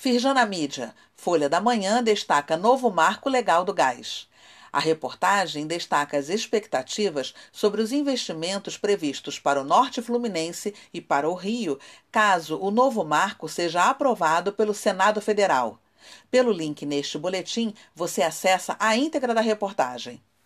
Firjana Mídia, Folha da Manhã destaca novo marco legal do gás. A reportagem destaca as expectativas sobre os investimentos previstos para o Norte Fluminense e para o Rio, caso o novo marco seja aprovado pelo Senado Federal. Pelo link neste boletim, você acessa a íntegra da reportagem.